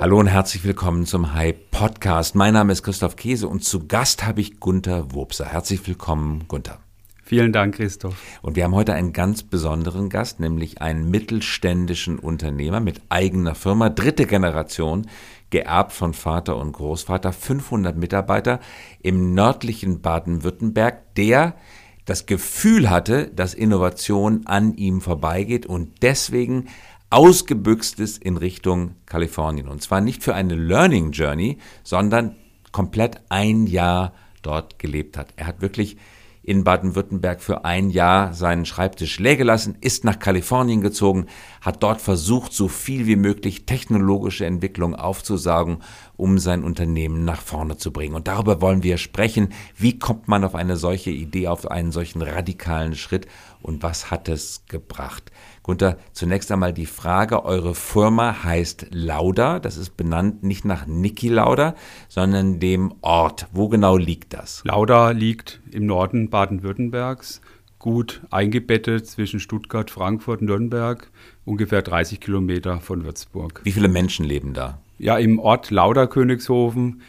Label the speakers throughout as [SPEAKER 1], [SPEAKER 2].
[SPEAKER 1] Hallo und herzlich willkommen zum Hype Podcast. Mein Name ist Christoph Käse und zu Gast habe ich Gunther Wurpser. Herzlich willkommen, Gunther.
[SPEAKER 2] Vielen Dank, Christoph.
[SPEAKER 1] Und wir haben heute einen ganz besonderen Gast, nämlich einen mittelständischen Unternehmer mit eigener Firma, dritte Generation, geerbt von Vater und Großvater, 500 Mitarbeiter im nördlichen Baden-Württemberg, der das Gefühl hatte, dass Innovation an ihm vorbeigeht und deswegen ausgebüxt ist in Richtung Kalifornien. Und zwar nicht für eine Learning Journey, sondern komplett ein Jahr dort gelebt hat. Er hat wirklich in Baden-Württemberg für ein Jahr seinen Schreibtisch leer gelassen, ist nach Kalifornien gezogen, hat dort versucht, so viel wie möglich technologische Entwicklung aufzusagen, um sein Unternehmen nach vorne zu bringen. Und darüber wollen wir sprechen. Wie kommt man auf eine solche Idee, auf einen solchen radikalen Schritt und was hat es gebracht? Gunther, zunächst einmal die Frage, eure Firma heißt Lauda, das ist benannt nicht nach Niki Lauda, sondern dem Ort. Wo genau liegt das?
[SPEAKER 2] Lauda liegt im Norden Baden-Württembergs, gut eingebettet zwischen Stuttgart, Frankfurt, Nürnberg, ungefähr 30 Kilometer von Würzburg.
[SPEAKER 1] Wie viele Menschen leben da?
[SPEAKER 2] Ja, im Ort Lauda Königshofen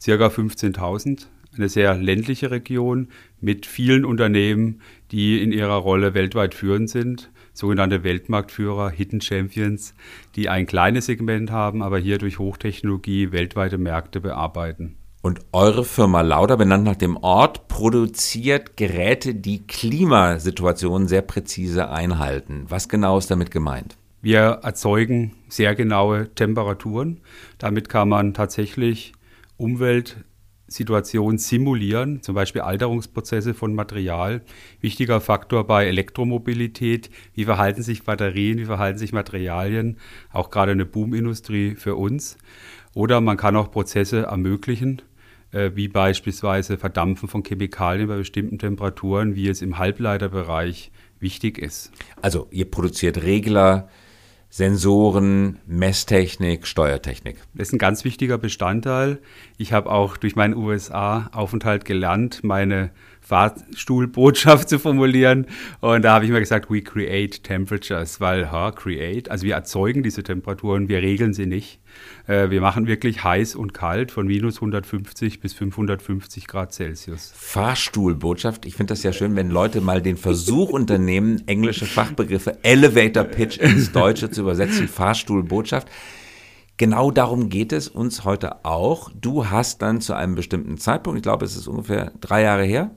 [SPEAKER 2] circa 15.000 eine sehr ländliche Region mit vielen Unternehmen, die in ihrer Rolle weltweit führend sind sogenannte Weltmarktführer, Hidden Champions, die ein kleines Segment haben, aber hier durch Hochtechnologie weltweite Märkte bearbeiten.
[SPEAKER 1] Und eure Firma Lauda, benannt nach dem Ort, produziert Geräte, die Klimasituationen sehr präzise einhalten. Was genau ist damit gemeint?
[SPEAKER 2] Wir erzeugen sehr genaue Temperaturen. Damit kann man tatsächlich Umwelt Situationen simulieren, zum Beispiel Alterungsprozesse von Material. Wichtiger Faktor bei Elektromobilität, wie verhalten sich Batterien, wie verhalten sich Materialien, auch gerade eine Boomindustrie für uns. Oder man kann auch Prozesse ermöglichen, wie beispielsweise Verdampfen von Chemikalien bei bestimmten Temperaturen, wie es im Halbleiterbereich wichtig ist.
[SPEAKER 1] Also ihr produziert Regler, Sensoren, Messtechnik, Steuertechnik.
[SPEAKER 2] Das ist ein ganz wichtiger Bestandteil. Ich habe auch durch meinen USA-Aufenthalt gelernt, meine Fahrstuhlbotschaft zu formulieren. Und da habe ich mir gesagt, we create temperatures, weil, ha, create, also wir erzeugen diese Temperaturen, wir regeln sie nicht. Äh, wir machen wirklich heiß und kalt von minus 150 bis 550 Grad Celsius.
[SPEAKER 1] Fahrstuhlbotschaft, ich finde das ja schön, wenn Leute mal den Versuch unternehmen, englische Fachbegriffe Elevator Pitch ins Deutsche zu übersetzen, Fahrstuhlbotschaft. Genau darum geht es uns heute auch. Du hast dann zu einem bestimmten Zeitpunkt, ich glaube, es ist ungefähr drei Jahre her,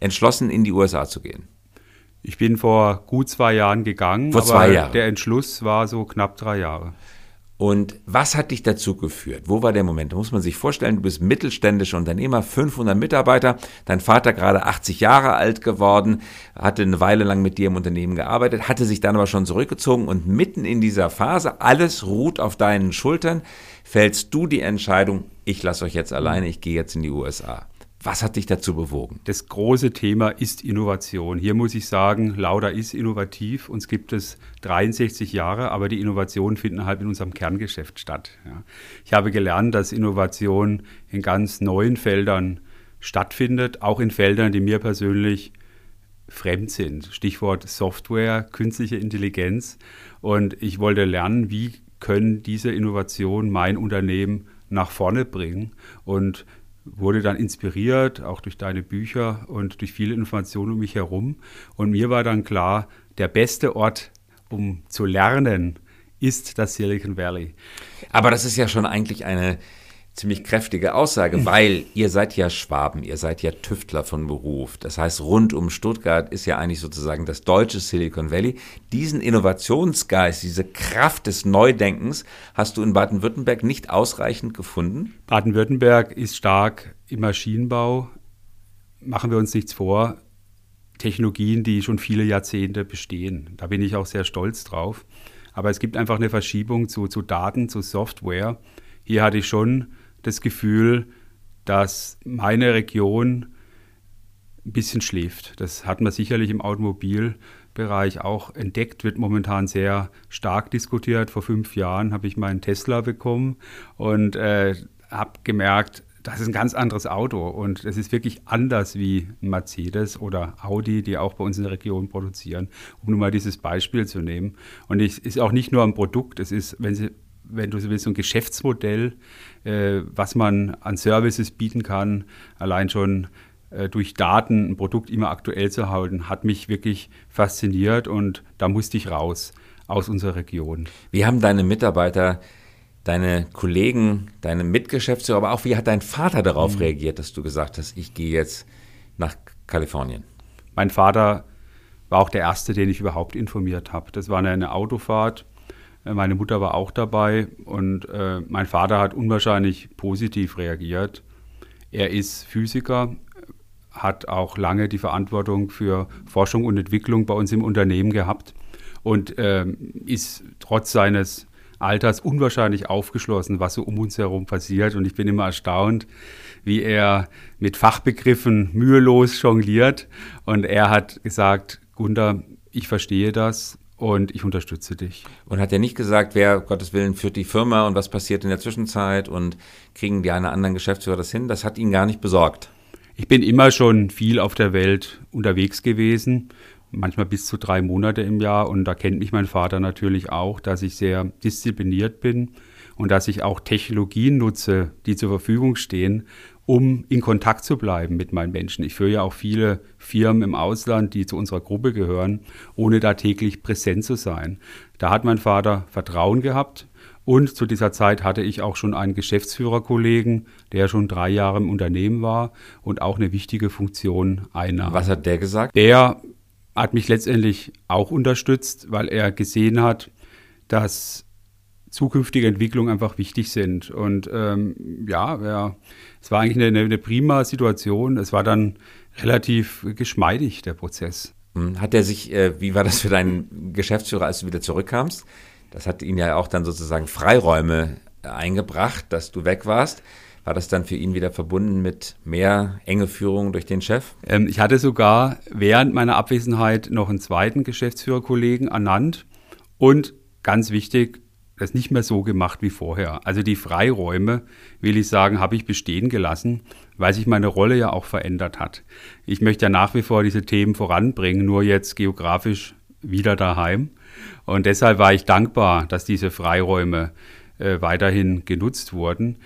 [SPEAKER 1] entschlossen, in die USA zu gehen?
[SPEAKER 2] Ich bin vor gut zwei Jahren gegangen.
[SPEAKER 1] Vor zwei Jahren.
[SPEAKER 2] Der Entschluss war so knapp drei Jahre.
[SPEAKER 1] Und was hat dich dazu geführt? Wo war der Moment? Da muss man sich vorstellen, du bist mittelständischer Unternehmer, 500 Mitarbeiter, dein Vater gerade 80 Jahre alt geworden, hatte eine Weile lang mit dir im Unternehmen gearbeitet, hatte sich dann aber schon zurückgezogen und mitten in dieser Phase, alles ruht auf deinen Schultern, fällst du die Entscheidung, ich lasse euch jetzt alleine, ich gehe jetzt in die USA. Was hat dich dazu bewogen?
[SPEAKER 2] Das große Thema ist Innovation. Hier muss ich sagen, Lauda ist innovativ. Uns gibt es 63 Jahre, aber die Innovationen finden halt in unserem Kerngeschäft statt. Ich habe gelernt, dass Innovation in ganz neuen Feldern stattfindet, auch in Feldern, die mir persönlich fremd sind. Stichwort Software, künstliche Intelligenz. Und ich wollte lernen, wie können diese Innovationen mein Unternehmen nach vorne bringen. Und wurde dann inspiriert, auch durch deine Bücher und durch viele Informationen um mich herum. Und mir war dann klar, der beste Ort, um zu lernen, ist das Silicon Valley.
[SPEAKER 1] Aber das ist ja schon eigentlich eine ziemlich kräftige Aussage, weil ihr seid ja Schwaben, ihr seid ja Tüftler von Beruf. Das heißt, rund um Stuttgart ist ja eigentlich sozusagen das deutsche Silicon Valley. Diesen Innovationsgeist, diese Kraft des Neudenkens hast du in Baden-Württemberg nicht ausreichend gefunden?
[SPEAKER 2] Baden-Württemberg ist stark im Maschinenbau. Machen wir uns nichts vor. Technologien, die schon viele Jahrzehnte bestehen. Da bin ich auch sehr stolz drauf. Aber es gibt einfach eine Verschiebung zu, zu Daten, zu Software. Hier hatte ich schon das Gefühl, dass meine Region ein bisschen schläft. Das hat man sicherlich im Automobilbereich auch entdeckt, wird momentan sehr stark diskutiert. Vor fünf Jahren habe ich meinen Tesla bekommen und äh, habe gemerkt, das ist ein ganz anderes Auto und es ist wirklich anders wie Mercedes oder Audi, die auch bei uns in der Region produzieren, um nur mal dieses Beispiel zu nehmen. Und es ist auch nicht nur ein Produkt, es ist, wenn Sie wenn du so willst, so ein Geschäftsmodell, äh, was man an Services bieten kann, allein schon äh, durch Daten ein Produkt immer aktuell zu halten, hat mich wirklich fasziniert und da musste ich raus aus unserer Region.
[SPEAKER 1] Wie haben deine Mitarbeiter, deine Kollegen, deine Mitgeschäftsführer, aber auch wie hat dein Vater darauf mhm. reagiert, dass du gesagt hast, ich gehe jetzt nach Kalifornien?
[SPEAKER 2] Mein Vater war auch der Erste, den ich überhaupt informiert habe. Das war eine Autofahrt. Meine Mutter war auch dabei und äh, mein Vater hat unwahrscheinlich positiv reagiert. Er ist Physiker, hat auch lange die Verantwortung für Forschung und Entwicklung bei uns im Unternehmen gehabt und äh, ist trotz seines Alters unwahrscheinlich aufgeschlossen, was so um uns herum passiert. Und ich bin immer erstaunt, wie er mit Fachbegriffen mühelos jongliert. Und er hat gesagt, Gunther, ich verstehe das und ich unterstütze dich.
[SPEAKER 1] Und hat er nicht gesagt, wer Gottes Willen führt die Firma und was passiert in der Zwischenzeit und kriegen die einen anderen Geschäftsführer das hin? Das hat ihn gar nicht besorgt.
[SPEAKER 2] Ich bin immer schon viel auf der Welt unterwegs gewesen manchmal bis zu drei Monate im Jahr. Und da kennt mich mein Vater natürlich auch, dass ich sehr diszipliniert bin und dass ich auch Technologien nutze, die zur Verfügung stehen, um in Kontakt zu bleiben mit meinen Menschen. Ich führe ja auch viele Firmen im Ausland, die zu unserer Gruppe gehören, ohne da täglich präsent zu sein. Da hat mein Vater Vertrauen gehabt. Und zu dieser Zeit hatte ich auch schon einen Geschäftsführerkollegen, der schon drei Jahre im Unternehmen war und auch eine wichtige Funktion einnahm.
[SPEAKER 1] Was hat der gesagt?
[SPEAKER 2] Der hat mich letztendlich auch unterstützt, weil er gesehen hat, dass zukünftige Entwicklungen einfach wichtig sind. Und ähm, ja, ja, es war eigentlich eine, eine prima Situation. Es war dann relativ geschmeidig, der Prozess.
[SPEAKER 1] Hm, hat er sich, äh, wie war das für deinen Geschäftsführer, als du wieder zurückkamst? Das hat ihn ja auch dann sozusagen Freiräume eingebracht, dass du weg warst. War das dann für ihn wieder verbunden mit mehr enge Führung durch den Chef?
[SPEAKER 2] Ähm, ich hatte sogar während meiner Abwesenheit noch einen zweiten Geschäftsführerkollegen ernannt und ganz wichtig, das nicht mehr so gemacht wie vorher. Also die Freiräume, will ich sagen, habe ich bestehen gelassen, weil sich meine Rolle ja auch verändert hat. Ich möchte ja nach wie vor diese Themen voranbringen, nur jetzt geografisch wieder daheim. Und deshalb war ich dankbar, dass diese Freiräume äh, weiterhin genutzt wurden.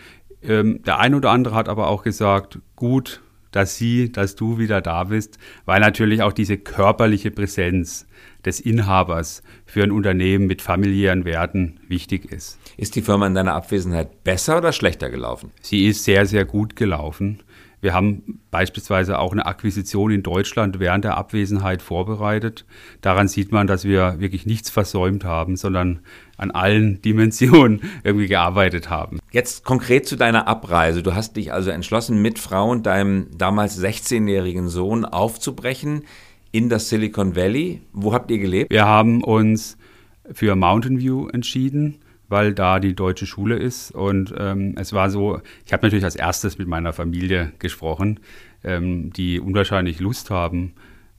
[SPEAKER 2] Ähm, der ein oder andere hat aber auch gesagt, gut, dass sie, dass du wieder da bist, weil natürlich auch diese körperliche Präsenz des Inhabers für ein Unternehmen mit familiären Werten wichtig ist.
[SPEAKER 1] Ist die Firma in deiner Abwesenheit besser oder schlechter gelaufen?
[SPEAKER 2] Sie ist sehr, sehr gut gelaufen. Wir haben beispielsweise auch eine Akquisition in Deutschland während der Abwesenheit vorbereitet. Daran sieht man, dass wir wirklich nichts versäumt haben, sondern an allen Dimensionen irgendwie gearbeitet haben.
[SPEAKER 1] Jetzt konkret zu deiner Abreise. Du hast dich also entschlossen, mit Frau und deinem damals 16-jährigen Sohn aufzubrechen in das Silicon Valley. Wo habt ihr gelebt?
[SPEAKER 2] Wir haben uns für Mountain View entschieden weil da die deutsche Schule ist. Und ähm, es war so, ich habe natürlich als erstes mit meiner Familie gesprochen, ähm, die unwahrscheinlich Lust haben,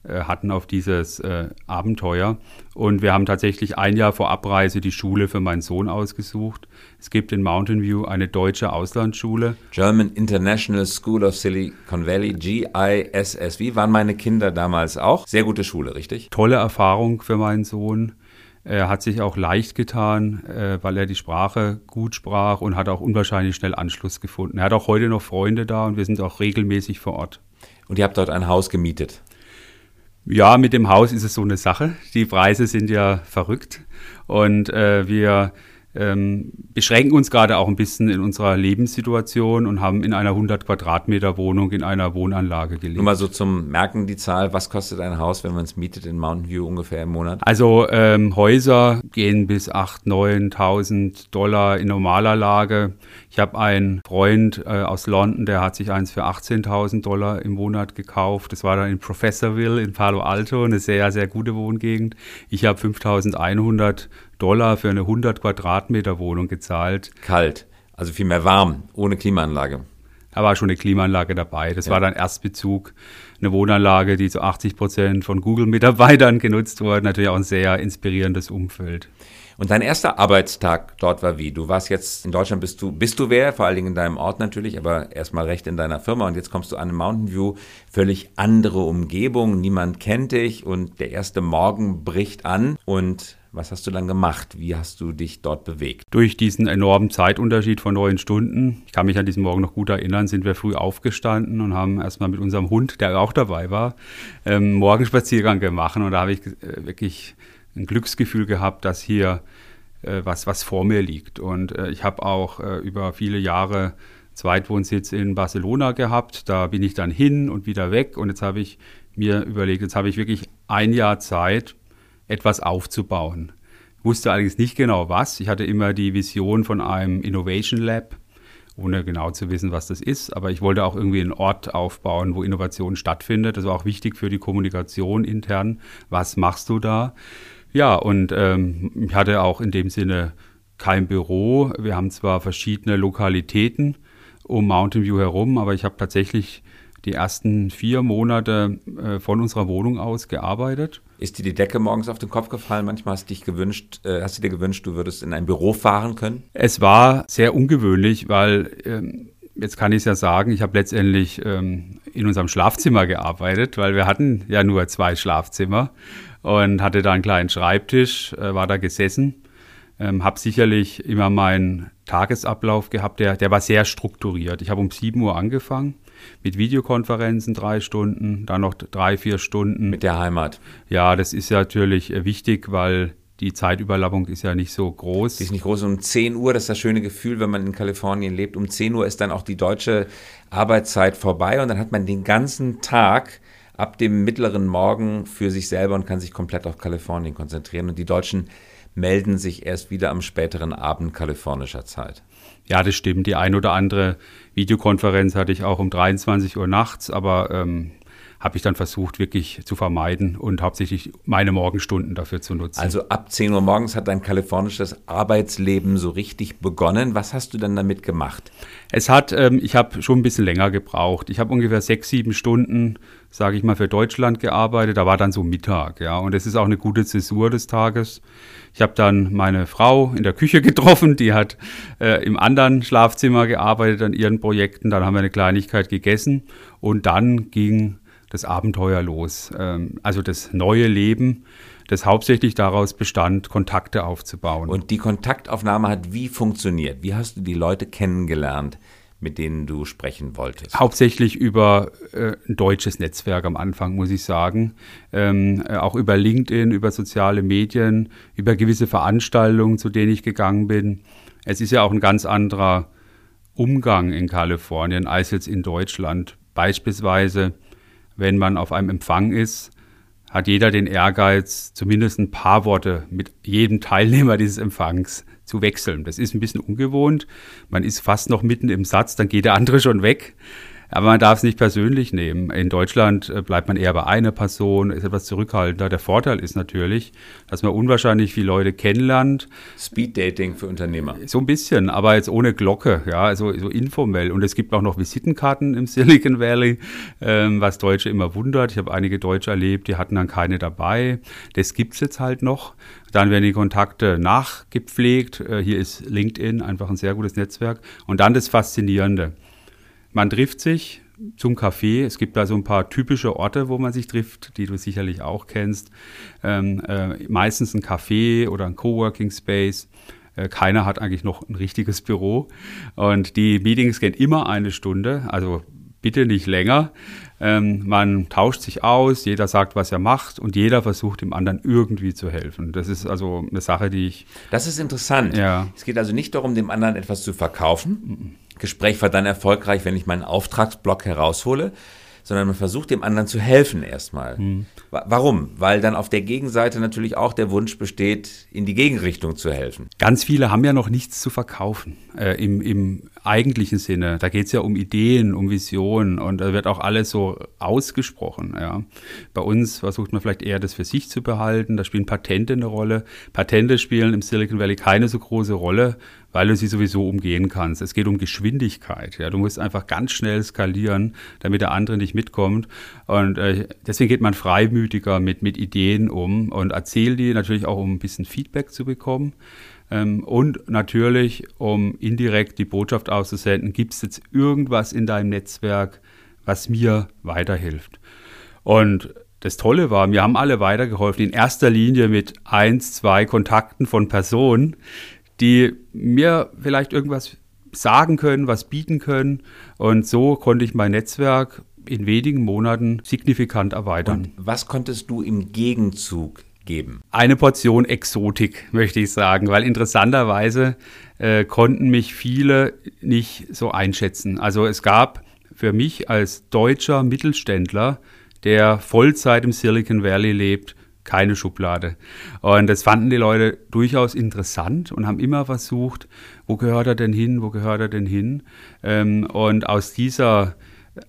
[SPEAKER 2] hatten auf dieses äh, Abenteuer. Und wir haben tatsächlich ein Jahr vor Abreise die Schule für meinen Sohn ausgesucht. Es gibt in Mountain View eine deutsche Auslandsschule.
[SPEAKER 1] German International School of Silicon Valley, GISS. Wie waren meine Kinder damals auch? Sehr gute Schule, richtig?
[SPEAKER 2] Tolle Erfahrung für meinen Sohn. Er hat sich auch leicht getan, äh, weil er die Sprache gut sprach und hat auch unwahrscheinlich schnell Anschluss gefunden. Er hat auch heute noch Freunde da und wir sind auch regelmäßig vor Ort.
[SPEAKER 1] Und ihr habt dort ein Haus gemietet?
[SPEAKER 2] Ja, mit dem Haus ist es so eine Sache. Die Preise sind ja verrückt und äh, wir ähm, beschränken uns gerade auch ein bisschen in unserer Lebenssituation und haben in einer 100 Quadratmeter Wohnung in einer Wohnanlage gelebt.
[SPEAKER 1] Nur mal so zum Merken die Zahl, was kostet ein Haus, wenn man es mietet in Mountain View ungefähr im Monat?
[SPEAKER 2] Also ähm, Häuser gehen bis 8.000, 9.000 Dollar in normaler Lage. Ich habe einen Freund äh, aus London, der hat sich eins für 18.000 Dollar im Monat gekauft. Das war dann in Professorville in Palo Alto, eine sehr, sehr gute Wohngegend. Ich habe 5.100 Dollar für eine 100 Quadratmeter Wohnung gezahlt.
[SPEAKER 1] Kalt, also vielmehr warm, ohne Klimaanlage.
[SPEAKER 2] Da war schon eine Klimaanlage dabei. Das ja. war dann Erstbezug, eine Wohnanlage, die zu 80 Prozent von Google-Mitarbeitern genutzt wurde. Natürlich auch ein sehr inspirierendes Umfeld.
[SPEAKER 1] Und dein erster Arbeitstag dort war wie? Du warst jetzt in Deutschland, bist du, bist du wer? Vor allen Dingen in deinem Ort natürlich, aber erstmal recht in deiner Firma. Und jetzt kommst du an eine Mountain View, völlig andere Umgebung. Niemand kennt dich und der erste Morgen bricht an. Und Was hast du dann gemacht? Wie hast du dich dort bewegt?
[SPEAKER 2] Durch diesen enormen Zeitunterschied von neun Stunden, ich kann mich an diesen Morgen noch gut erinnern, sind wir früh aufgestanden und haben erstmal mit unserem Hund, der auch dabei war, ähm, Morgenspaziergang gemacht. Und da habe ich äh, wirklich ein Glücksgefühl gehabt, dass hier äh, was, was vor mir liegt. Und äh, ich habe auch äh, über viele Jahre Zweitwohnsitz in Barcelona gehabt. Da bin ich dann hin und wieder weg. Und jetzt habe ich mir überlegt, jetzt habe ich wirklich ein Jahr Zeit, etwas aufzubauen. Ich wusste allerdings nicht genau was. Ich hatte immer die Vision von einem Innovation Lab, ohne genau zu wissen, was das ist. Aber ich wollte auch irgendwie einen Ort aufbauen, wo Innovation stattfindet. Das war auch wichtig für die Kommunikation intern. Was machst du da? Ja, und ähm, ich hatte auch in dem Sinne kein Büro. Wir haben zwar verschiedene Lokalitäten um Mountain View herum, aber ich habe tatsächlich die ersten vier Monate äh, von unserer Wohnung aus gearbeitet.
[SPEAKER 1] Ist dir die Decke morgens auf den Kopf gefallen? Manchmal hast du dich gewünscht, äh, hast du dir gewünscht, du würdest in ein Büro fahren können?
[SPEAKER 2] Es war sehr ungewöhnlich, weil ähm, jetzt kann ich es ja sagen, ich habe letztendlich ähm, in unserem Schlafzimmer gearbeitet, weil wir hatten ja nur zwei Schlafzimmer und hatte da einen kleinen Schreibtisch, äh, war da gesessen. Ähm, habe sicherlich immer meinen Tagesablauf gehabt, der, der war sehr strukturiert. Ich habe um 7 Uhr angefangen mit Videokonferenzen drei Stunden, dann noch drei, vier Stunden.
[SPEAKER 1] Mit der Heimat.
[SPEAKER 2] Ja, das ist ja natürlich äh, wichtig, weil die Zeitüberlappung ist ja nicht so groß.
[SPEAKER 1] Die ist nicht groß. Um 10 Uhr, das ist das schöne Gefühl, wenn man in Kalifornien lebt. Um 10 Uhr ist dann auch die deutsche Arbeitszeit vorbei und dann hat man den ganzen Tag ab dem mittleren Morgen für sich selber und kann sich komplett auf Kalifornien konzentrieren. Und die Deutschen melden sich erst wieder am späteren Abend kalifornischer Zeit.
[SPEAKER 2] Ja, das stimmt. Die ein oder andere Videokonferenz hatte ich auch um 23 Uhr nachts, aber ähm, habe ich dann versucht, wirklich zu vermeiden und hauptsächlich meine Morgenstunden dafür zu nutzen.
[SPEAKER 1] Also ab 10 Uhr morgens hat dein kalifornisches Arbeitsleben so richtig begonnen. Was hast du denn damit gemacht?
[SPEAKER 2] Es hat, ähm, ich habe schon ein bisschen länger gebraucht. Ich habe ungefähr sechs, sieben Stunden, sage ich mal, für Deutschland gearbeitet. Da war dann so Mittag, ja. Und es ist auch eine gute Zäsur des Tages. Ich habe dann meine Frau in der Küche getroffen, die hat äh, im anderen Schlafzimmer gearbeitet an ihren Projekten. Dann haben wir eine Kleinigkeit gegessen und dann ging das Abenteuer los. Ähm, also das neue Leben, das hauptsächlich daraus bestand, Kontakte aufzubauen.
[SPEAKER 1] Und die Kontaktaufnahme hat wie funktioniert? Wie hast du die Leute kennengelernt? mit denen du sprechen wolltest?
[SPEAKER 2] Hauptsächlich über äh, ein deutsches Netzwerk am Anfang, muss ich sagen. Ähm, äh, auch über LinkedIn, über soziale Medien, über gewisse Veranstaltungen, zu denen ich gegangen bin. Es ist ja auch ein ganz anderer Umgang in Kalifornien als jetzt in Deutschland. Beispielsweise wenn man auf einem Empfang ist, hat jeder den Ehrgeiz, zumindest ein paar Worte mit jedem Teilnehmer dieses Empfangs zu wechseln. Das ist ein bisschen ungewohnt. Man ist fast noch mitten im Satz, dann geht der andere schon weg. Aber man darf es nicht persönlich nehmen. In Deutschland äh, bleibt man eher bei einer Person, ist etwas zurückhaltender. Der Vorteil ist natürlich, dass man unwahrscheinlich viele Leute kennenlernt.
[SPEAKER 1] Speed Dating für Unternehmer.
[SPEAKER 2] So ein bisschen, aber jetzt ohne Glocke, ja, also so informell. Und es gibt auch noch Visitenkarten im Silicon Valley, ähm, was Deutsche immer wundert. Ich habe einige Deutsche erlebt, die hatten dann keine dabei. Das gibt es jetzt halt noch. Dann werden die Kontakte nachgepflegt. Äh, hier ist LinkedIn einfach ein sehr gutes Netzwerk. Und dann das Faszinierende. Man trifft sich zum Café. Es gibt da so ein paar typische Orte, wo man sich trifft, die du sicherlich auch kennst. Ähm, äh, meistens ein Café oder ein Coworking Space. Äh, keiner hat eigentlich noch ein richtiges Büro. Und die Meetings gehen immer eine Stunde, also bitte nicht länger. Ähm, man tauscht sich aus, jeder sagt, was er macht und jeder versucht dem anderen irgendwie zu helfen. Das ist also eine Sache, die ich.
[SPEAKER 1] Das ist interessant. Ja. Es geht also nicht darum, dem anderen etwas zu verkaufen. Gespräch war dann erfolgreich, wenn ich meinen Auftragsblock heraushole, sondern man versucht dem anderen zu helfen erstmal. Hm. Warum? Weil dann auf der Gegenseite natürlich auch der Wunsch besteht, in die Gegenrichtung zu helfen.
[SPEAKER 2] Ganz viele haben ja noch nichts zu verkaufen äh, im, im eigentlichen Sinne. Da geht es ja um Ideen, um Visionen und da wird auch alles so ausgesprochen. Ja. Bei uns versucht man vielleicht eher das für sich zu behalten. Da spielen Patente eine Rolle. Patente spielen im Silicon Valley keine so große Rolle, weil du sie sowieso umgehen kannst. Es geht um Geschwindigkeit. Ja. Du musst einfach ganz schnell skalieren, damit der andere nicht mitkommt. Und äh, deswegen geht man freimütiger mit, mit Ideen um und erzählt die natürlich auch, um ein bisschen Feedback zu bekommen. Ähm, und natürlich, um indirekt die Botschaft auszusenden, gibt es jetzt irgendwas in deinem Netzwerk, was mir weiterhilft. Und das Tolle war, mir haben alle weitergeholfen, in erster Linie mit eins, zwei Kontakten von Personen, die mir vielleicht irgendwas sagen können, was bieten können. Und so konnte ich mein Netzwerk in wenigen Monaten signifikant erweitern.
[SPEAKER 1] Und was konntest du im Gegenzug geben?
[SPEAKER 2] Eine Portion Exotik, möchte ich sagen, weil interessanterweise äh, konnten mich viele nicht so einschätzen. Also es gab für mich als deutscher Mittelständler der Vollzeit im Silicon Valley lebt, keine Schublade. Und das fanden die Leute durchaus interessant und haben immer versucht, wo gehört er denn hin, wo gehört er denn hin? Ähm, und aus dieser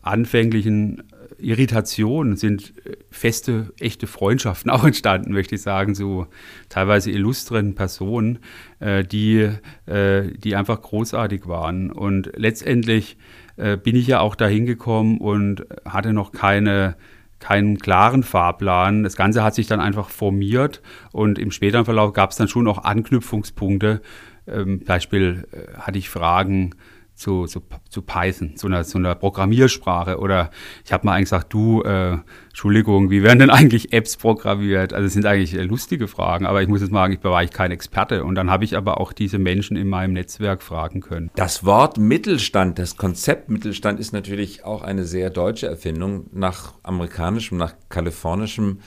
[SPEAKER 2] anfänglichen Irritation sind feste, echte Freundschaften auch entstanden, möchte ich sagen, so teilweise illustren Personen, äh, die, äh, die einfach großartig waren. Und letztendlich äh, bin ich ja auch dahin gekommen und hatte noch keine keinen klaren Fahrplan. Das Ganze hat sich dann einfach formiert und im späteren Verlauf gab es dann schon auch Anknüpfungspunkte. Ähm, Beispiel äh, hatte ich Fragen zu, zu, zu Python, zu einer, zu einer Programmiersprache. Oder ich habe mal eigentlich gesagt, du, äh, Entschuldigung, wie werden denn eigentlich Apps programmiert? Also es sind eigentlich äh, lustige Fragen, aber ich muss jetzt sagen, ich war ich kein Experte. Und dann habe ich aber auch diese Menschen in meinem Netzwerk fragen können.
[SPEAKER 1] Das Wort Mittelstand, das Konzept Mittelstand ist natürlich auch eine sehr deutsche Erfindung. Nach amerikanischem, nach kalifornischem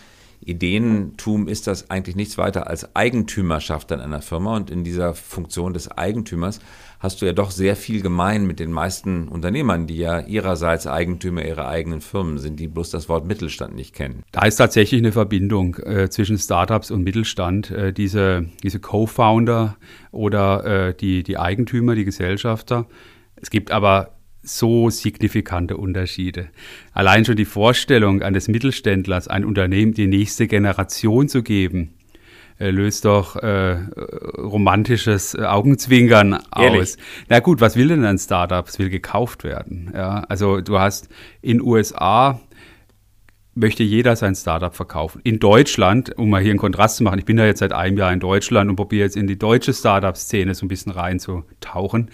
[SPEAKER 1] Ideentum ist das eigentlich nichts weiter als Eigentümerschaft an einer Firma. Und in dieser Funktion des Eigentümers hast du ja doch sehr viel gemein mit den meisten Unternehmern, die ja ihrerseits Eigentümer ihrer eigenen Firmen sind, die bloß das Wort Mittelstand nicht kennen.
[SPEAKER 2] Da ist tatsächlich eine Verbindung äh, zwischen Startups und Mittelstand. Äh, diese diese Co-Founder oder äh, die, die Eigentümer, die Gesellschafter. Es gibt aber so signifikante Unterschiede. Allein schon die Vorstellung eines Mittelständlers, ein Unternehmen die nächste Generation zu geben, äh, löst doch äh, romantisches äh, Augenzwinkern Ehrlich? aus. Na gut, was will denn ein Startup? Es will gekauft werden. Ja, also du hast in USA möchte jeder sein Startup verkaufen. In Deutschland, um mal hier einen Kontrast zu machen, ich bin ja jetzt seit einem Jahr in Deutschland und probiere jetzt in die deutsche Startup-Szene so ein bisschen reinzutauchen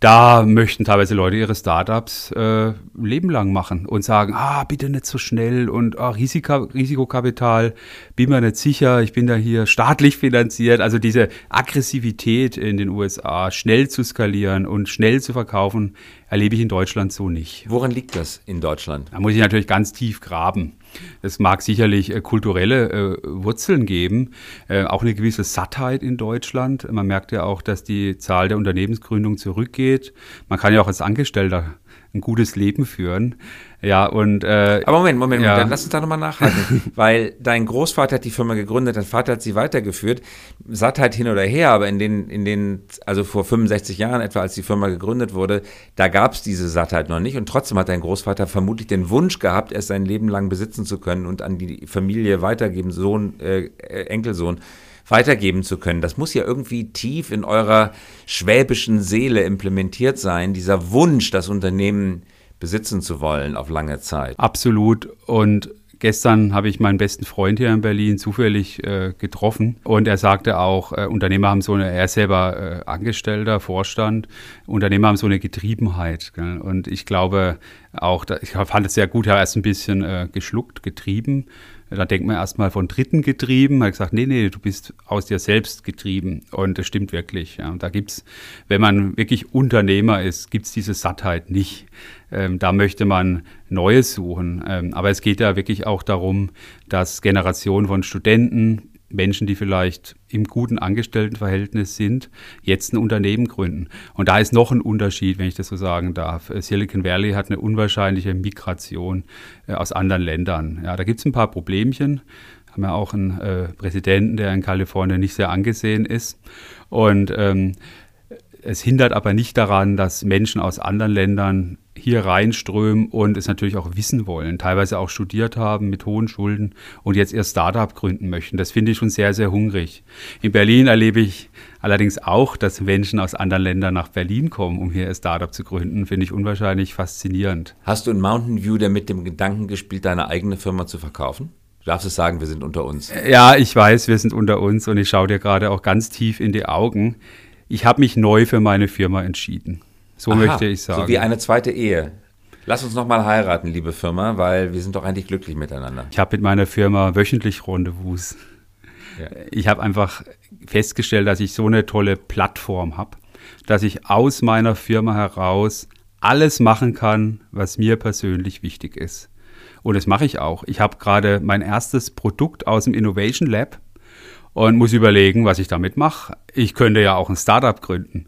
[SPEAKER 2] da möchten teilweise Leute ihre Startups äh, lebenlang machen und sagen, ah, bitte nicht so schnell und ah, Risika, Risikokapital, bin mir nicht sicher, ich bin da hier staatlich finanziert. Also diese Aggressivität in den USA, schnell zu skalieren und schnell zu verkaufen, erlebe ich in Deutschland so nicht.
[SPEAKER 1] Woran liegt das in Deutschland?
[SPEAKER 2] Da muss ich natürlich ganz tief graben. Es mag sicherlich äh, kulturelle äh, Wurzeln geben, äh, auch eine gewisse Sattheit in Deutschland. Man merkt ja auch, dass die Zahl der Unternehmensgründungen zurückgeht. Man kann ja auch als Angestellter ein gutes Leben führen. Ja, und. Äh,
[SPEAKER 1] Aber Moment, Moment, ja. dann lass uns da nochmal nachhaken. weil dein Großvater hat die Firma gegründet, dein Vater hat sie weitergeführt. Sattheit halt hin oder her, aber in den, in den, also vor 65 Jahren etwa, als die Firma gegründet wurde, da gab es diese Sattheit noch nicht. Und trotzdem hat dein Großvater vermutlich den Wunsch gehabt, es sein Leben lang besitzen zu können und an die Familie weitergeben, Sohn, äh, Enkelsohn weitergeben zu können. Das muss ja irgendwie tief in eurer schwäbischen Seele implementiert sein, dieser Wunsch, das Unternehmen besitzen zu wollen auf lange Zeit.
[SPEAKER 2] Absolut. Und Gestern habe ich meinen besten Freund hier in Berlin zufällig äh, getroffen und er sagte auch, äh, Unternehmer haben so eine, er ist selber äh, Angestellter, Vorstand, Unternehmer haben so eine Getriebenheit. Gell? Und ich glaube auch, ich fand es sehr gut, er erst ein bisschen äh, geschluckt, getrieben da denkt man erstmal von Dritten getrieben. Hat gesagt, nee, nee, du bist aus dir selbst getrieben. Und das stimmt wirklich. Ja. Da gibt's, wenn man wirklich Unternehmer ist, gibt's diese Sattheit nicht. Ähm, da möchte man Neues suchen. Ähm, aber es geht ja wirklich auch darum, dass Generationen von Studenten, Menschen, die vielleicht im guten Angestelltenverhältnis sind, jetzt ein Unternehmen gründen. Und da ist noch ein Unterschied, wenn ich das so sagen darf. Silicon Valley hat eine unwahrscheinliche Migration äh, aus anderen Ländern. Ja, da gibt es ein paar Problemchen. Haben ja auch einen äh, Präsidenten, der in Kalifornien nicht sehr angesehen ist. Und ähm, es hindert aber nicht daran, dass Menschen aus anderen Ländern hier reinströmen und es natürlich auch wissen wollen, teilweise auch studiert haben mit hohen Schulden und jetzt ihr Startup gründen möchten. Das finde ich schon sehr, sehr hungrig. In Berlin erlebe ich allerdings auch, dass Menschen aus anderen Ländern nach Berlin kommen, um hier ihr Startup zu gründen. Finde ich unwahrscheinlich faszinierend.
[SPEAKER 1] Hast du in Mountain View denn mit dem Gedanken gespielt, deine eigene Firma zu verkaufen? Du darfst es sagen, wir sind unter uns.
[SPEAKER 2] Ja, ich weiß, wir sind unter uns und ich schaue dir gerade auch ganz tief in die Augen. Ich habe mich neu für meine Firma entschieden. So Aha, möchte ich sagen. So
[SPEAKER 1] wie eine zweite Ehe. Lass uns nochmal heiraten, liebe Firma, weil wir sind doch eigentlich glücklich miteinander.
[SPEAKER 2] Ich habe mit meiner Firma wöchentlich Rendezvous. Ja. Ich habe einfach festgestellt, dass ich so eine tolle Plattform habe, dass ich aus meiner Firma heraus alles machen kann, was mir persönlich wichtig ist. Und das mache ich auch. Ich habe gerade mein erstes Produkt aus dem Innovation Lab und muss überlegen, was ich damit mache. Ich könnte ja auch ein Startup gründen.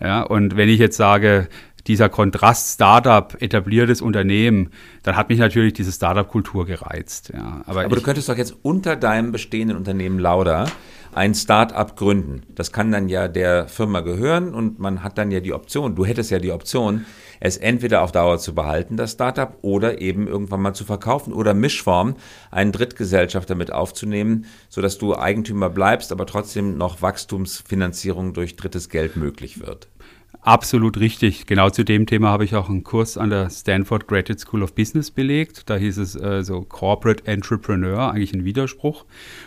[SPEAKER 2] Ja, und wenn ich jetzt sage, dieser Kontrast Startup, etabliertes Unternehmen, dann hat mich natürlich diese Startup-Kultur gereizt. Ja,
[SPEAKER 1] aber, aber du könntest doch jetzt unter deinem bestehenden Unternehmen Lauda ein Startup gründen. Das kann dann ja der Firma gehören und man hat dann ja die Option, du hättest ja die Option, es entweder auf Dauer zu behalten, das Startup, oder eben irgendwann mal zu verkaufen oder Mischform, einen Drittgesellschafter mit aufzunehmen, sodass du Eigentümer bleibst, aber trotzdem noch Wachstumsfinanzierung durch drittes Geld möglich wird.
[SPEAKER 2] Absolut richtig. Genau zu dem Thema habe ich auch einen Kurs an der Stanford Graduate School of Business belegt. Da hieß es äh, so Corporate Entrepreneur, eigentlich ein Widerspruch.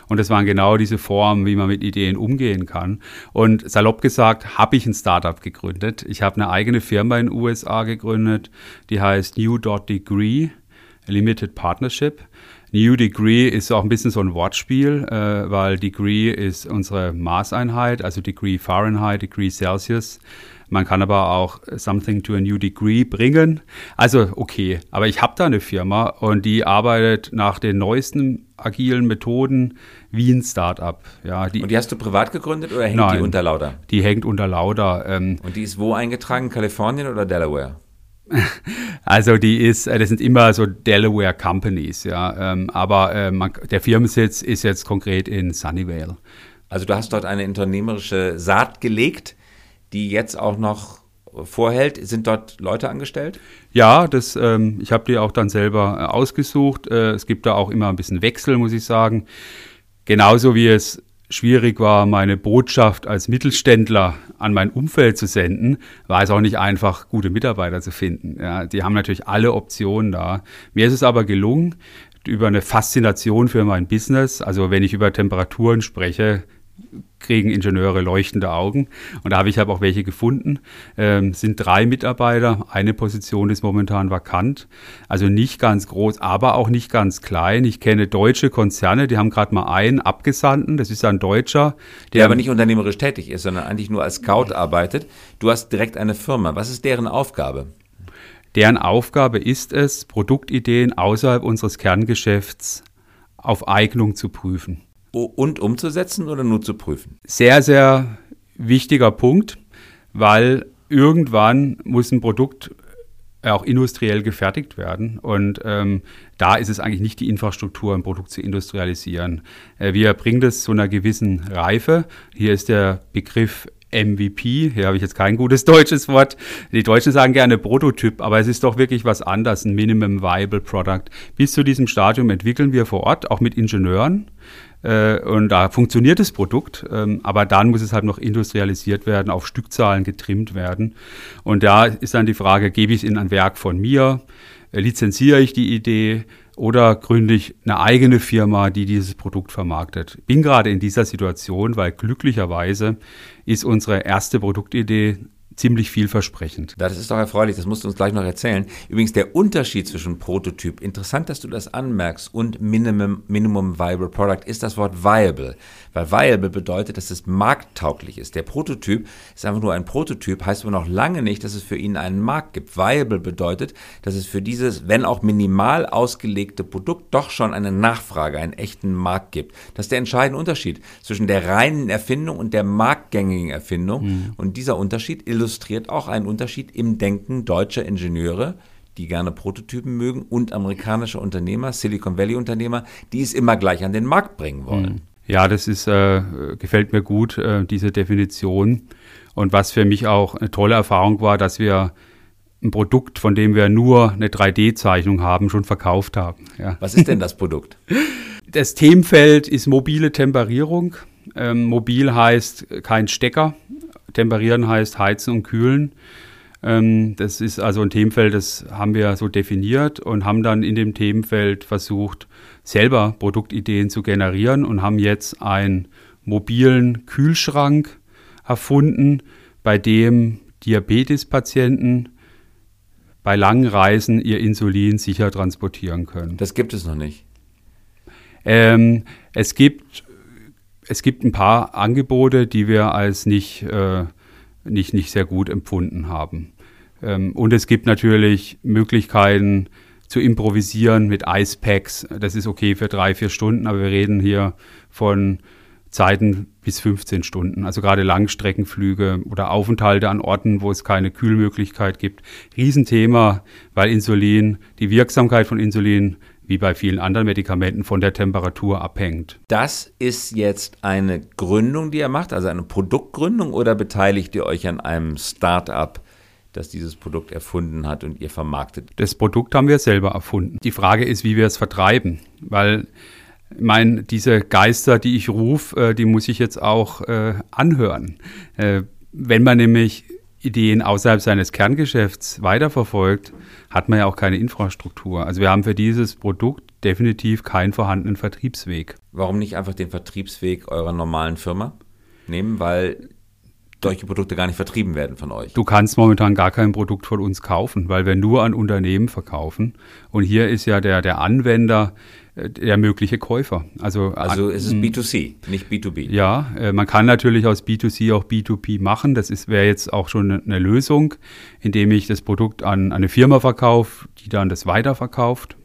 [SPEAKER 2] Und das waren genau diese Formen, wie man mit Ideen umgehen kann. Und salopp gesagt, habe ich ein Startup gegründet. Ich habe eine eigene Firma in den USA gegründet, die heißt New.Degree Limited Partnership. New Degree ist auch ein bisschen so ein Wortspiel, äh, weil Degree ist unsere Maßeinheit, also Degree Fahrenheit, Degree Celsius. Man kann aber auch something to a new degree bringen. Also okay, aber ich habe da eine Firma und die arbeitet nach den neuesten agilen Methoden wie ein Startup. Ja,
[SPEAKER 1] die, und die hast du privat gegründet oder hängt nein, die unter Lauda?
[SPEAKER 2] Die hängt unter Lauda.
[SPEAKER 1] Ähm, und die ist wo eingetragen? Kalifornien oder Delaware?
[SPEAKER 2] Also die ist, äh, das sind immer so Delaware Companies, ja. Ähm, aber äh, man, der Firmensitz ist jetzt konkret in Sunnyvale.
[SPEAKER 1] Also du hast dort eine unternehmerische Saat gelegt, die jetzt auch noch vorhält. Sind dort Leute angestellt?
[SPEAKER 2] Ja, das, ähm, ich habe die auch dann selber äh, ausgesucht. Äh, es gibt da auch immer ein bisschen Wechsel, muss ich sagen. Genauso wie es schwierig war, meine Botschaft als Mittelständler an mein Umfeld zu senden, war es auch nicht einfach, gute Mitarbeiter zu finden. Ja, die haben natürlich alle Optionen da. Mir ist es aber gelungen, über eine Faszination für mein Business, also wenn ich über Temperaturen spreche, kriegen Ingenieure leuchtende Augen. Und da habe ich halt auch welche gefunden. Ähm, sind drei Mitarbeiter. Eine Position ist momentan vakant. Also nicht ganz groß, aber auch nicht ganz klein. Ich kenne deutsche Konzerne, die haben gerade mal einen Abgesandten. Das ist ein Deutscher.
[SPEAKER 1] Der, der aber nicht unternehmerisch tätig ist, sondern eigentlich nur als Scout arbeitet. Du hast direkt eine Firma. Was ist deren Aufgabe?
[SPEAKER 2] Deren Aufgabe ist es, Produktideen außerhalb unseres Kerngeschäfts auf Eignung zu prüfen
[SPEAKER 1] und umzusetzen oder nur zu prüfen?
[SPEAKER 2] Sehr, sehr wichtiger Punkt, weil irgendwann muss ein Produkt auch industriell gefertigt werden. Und ähm, da ist es eigentlich nicht die Infrastruktur, ein Produkt zu industrialisieren. Äh, wir bringen das zu einer gewissen Reife. Hier ist der Begriff MVP, hier habe ich jetzt kein gutes deutsches Wort. Die Deutschen sagen gerne Prototyp, aber es ist doch wirklich was anderes, ein Minimum Viable Product. Bis zu diesem Stadium entwickeln wir vor Ort, auch mit Ingenieuren. Äh, und da funktioniert das Produkt, ähm, aber dann muss es halt noch industrialisiert werden, auf Stückzahlen getrimmt werden. Und da ist dann die Frage, gebe ich es in ein Werk von mir, äh, lizenziere ich die Idee oder gründe ich eine eigene Firma, die dieses Produkt vermarktet. Bin gerade in dieser Situation, weil glücklicherweise ist unsere erste Produktidee ziemlich vielversprechend.
[SPEAKER 1] Das ist doch erfreulich, das musst du uns gleich noch erzählen. Übrigens der Unterschied zwischen Prototyp, interessant, dass du das anmerkst, und Minimum, Minimum Viable Product ist das Wort viable. Weil viable bedeutet, dass es markttauglich ist. Der Prototyp ist einfach nur ein Prototyp, heißt aber noch lange nicht, dass es für ihn einen Markt gibt. Viable bedeutet, dass es für dieses, wenn auch minimal ausgelegte Produkt doch schon eine Nachfrage, einen echten Markt gibt. Das ist der entscheidende Unterschied zwischen der reinen Erfindung und der marktgängigen Erfindung. Mhm. Und dieser Unterschied illustriert auch einen Unterschied im Denken deutscher Ingenieure, die gerne Prototypen mögen und amerikanische Unternehmer, Silicon Valley Unternehmer, die es immer gleich an den Markt bringen wollen. Mhm.
[SPEAKER 2] Ja, das ist, äh, gefällt mir gut, äh, diese Definition. Und was für mich auch eine tolle Erfahrung war, dass wir ein Produkt, von dem wir nur eine 3D-Zeichnung haben, schon verkauft haben.
[SPEAKER 1] Ja. Was ist denn das Produkt?
[SPEAKER 2] Das Themenfeld ist mobile Temperierung. Ähm, mobil heißt kein Stecker. Temperieren heißt heizen und kühlen. Ähm, das ist also ein Themenfeld, das haben wir so definiert und haben dann in dem Themenfeld versucht, selber Produktideen zu generieren und haben jetzt einen mobilen Kühlschrank erfunden, bei dem Diabetespatienten bei langen Reisen ihr Insulin sicher transportieren können.
[SPEAKER 1] Das gibt es noch nicht.
[SPEAKER 2] Ähm, es gibt es gibt ein paar Angebote, die wir als nicht, äh, nicht, nicht sehr gut empfunden haben. Ähm, und es gibt natürlich Möglichkeiten zu improvisieren mit Icepacks. Das ist okay für drei, vier Stunden, aber wir reden hier von Zeiten bis 15 Stunden. Also gerade Langstreckenflüge oder Aufenthalte an Orten, wo es keine Kühlmöglichkeit gibt. Riesenthema, weil Insulin, die Wirksamkeit von Insulin wie bei vielen anderen Medikamenten von der Temperatur abhängt.
[SPEAKER 1] Das ist jetzt eine Gründung, die ihr macht, also eine Produktgründung oder beteiligt ihr euch an einem Start-up, das dieses Produkt erfunden hat und ihr vermarktet?
[SPEAKER 2] Das Produkt haben wir selber erfunden. Die Frage ist, wie wir es vertreiben, weil ich meine, diese Geister, die ich rufe, äh, die muss ich jetzt auch äh, anhören. Äh, wenn man nämlich Ideen außerhalb seines Kerngeschäfts weiterverfolgt, hat man ja auch keine Infrastruktur. Also wir haben für dieses Produkt definitiv keinen vorhandenen Vertriebsweg.
[SPEAKER 1] Warum nicht einfach den Vertriebsweg eurer normalen Firma nehmen? Weil solche Produkte gar nicht vertrieben werden von euch.
[SPEAKER 2] Du kannst momentan gar kein Produkt von uns kaufen, weil wir nur an Unternehmen verkaufen. Und hier ist ja der, der Anwender äh, der mögliche Käufer.
[SPEAKER 1] Also, also es ist B2C, nicht B2B.
[SPEAKER 2] Ja, äh, man kann natürlich aus B2C auch B2B machen. Das wäre jetzt auch schon eine Lösung, indem ich das Produkt an eine Firma verkaufe, die dann das weiterverkauft.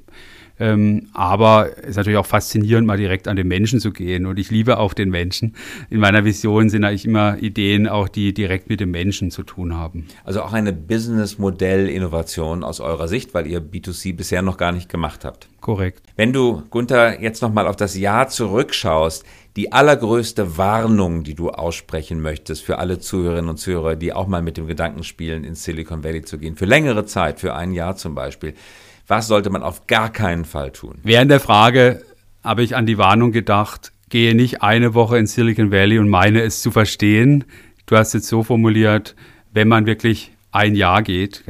[SPEAKER 2] Ähm, aber es ist natürlich auch faszinierend, mal direkt an den Menschen zu gehen. Und ich liebe auch den Menschen. In meiner Vision sind eigentlich immer Ideen, auch die direkt mit dem Menschen zu tun haben.
[SPEAKER 1] Also auch eine Business-Modell-Innovation aus eurer Sicht, weil ihr B2C bisher noch gar nicht gemacht habt.
[SPEAKER 2] Korrekt.
[SPEAKER 1] Wenn du, Gunther, jetzt nochmal auf das Jahr zurückschaust, die allergrößte Warnung, die du aussprechen möchtest für alle Zuhörerinnen und Zuhörer, die auch mal mit dem Gedanken spielen, ins Silicon Valley zu gehen, für längere Zeit, für ein Jahr zum Beispiel. Was sollte man auf gar keinen Fall tun?
[SPEAKER 2] Während der Frage habe ich an die Warnung gedacht, gehe nicht eine Woche in Silicon Valley und meine es zu verstehen. Du hast es so formuliert, wenn man wirklich ein Jahr geht.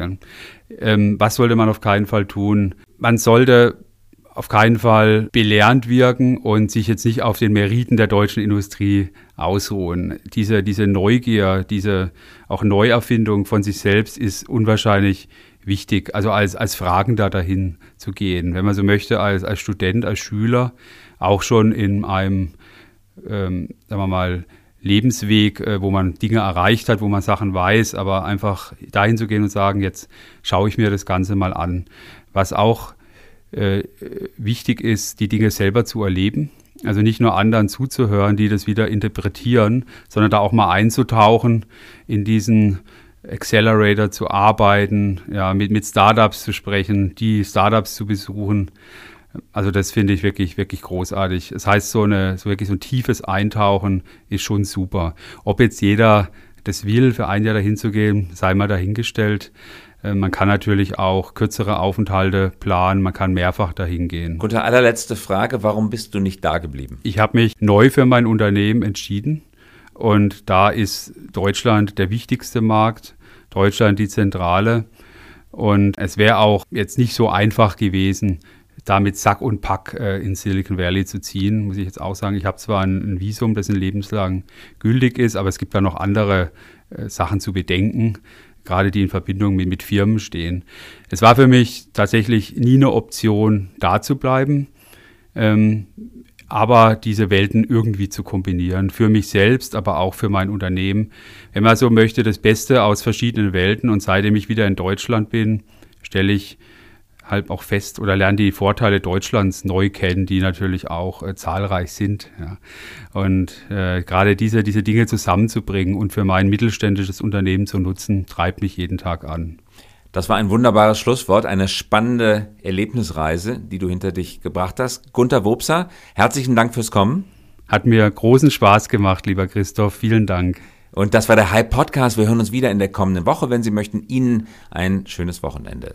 [SPEAKER 2] Ähm, was sollte man auf keinen Fall tun? Man sollte auf keinen Fall belehrend wirken und sich jetzt nicht auf den Meriten der deutschen Industrie ausruhen. Diese, diese Neugier, diese auch Neuerfindung von sich selbst ist unwahrscheinlich wichtig, also als, als Fragender dahin zu gehen, wenn man so möchte, als, als Student, als Schüler, auch schon in einem, ähm, sagen wir mal, Lebensweg, äh, wo man Dinge erreicht hat, wo man Sachen weiß, aber einfach dahin zu gehen und sagen, jetzt schaue ich mir das Ganze mal an. Was auch äh, wichtig ist, die Dinge selber zu erleben. Also nicht nur anderen zuzuhören, die das wieder interpretieren, sondern da auch mal einzutauchen in diesen Accelerator zu arbeiten, ja, mit, mit Startups zu sprechen, die Startups zu besuchen. Also das finde ich wirklich, wirklich großartig. Das heißt, so, eine, so wirklich so ein tiefes Eintauchen ist schon super. Ob jetzt jeder das will, für ein Jahr dahin zu gehen, sei mal dahingestellt. Äh, man kann natürlich auch kürzere Aufenthalte planen, man kann mehrfach dahin gehen.
[SPEAKER 1] Gute allerletzte Frage, warum bist du nicht da geblieben?
[SPEAKER 2] Ich habe mich neu für mein Unternehmen entschieden und da ist Deutschland der wichtigste Markt, Deutschland die Zentrale. Und es wäre auch jetzt nicht so einfach gewesen, da mit Sack und Pack äh, in Silicon Valley zu ziehen, muss ich jetzt auch sagen. Ich habe zwar ein, ein, Visum, das ein lebenslang gültig ist, aber es gibt da noch andere äh, Sachen zu bedenken, gerade die in Verbindung mit, mit Firmen stehen. Es war für mich tatsächlich nie eine Option, da zu bleiben. Ähm, aber diese Welten irgendwie zu kombinieren. Für mich selbst, aber auch für mein Unternehmen. Wenn man so möchte, das Beste aus verschiedenen Welten. Und seitdem ich wieder in Deutschland bin, stelle ich halt auch fest oder lerne die Vorteile Deutschlands neu kennen, die natürlich auch äh, zahlreich sind. Ja. Und äh, gerade diese, diese Dinge zusammenzubringen und für mein mittelständisches Unternehmen zu nutzen, treibt mich jeden Tag an.
[SPEAKER 1] Das war ein wunderbares Schlusswort, eine spannende Erlebnisreise, die du hinter dich gebracht hast. Gunther Wobser, herzlichen Dank fürs Kommen.
[SPEAKER 2] Hat mir großen Spaß gemacht, lieber Christoph. Vielen Dank.
[SPEAKER 1] Und das war der Hype Podcast. Wir hören uns wieder in der kommenden Woche. Wenn Sie möchten, Ihnen ein schönes Wochenende.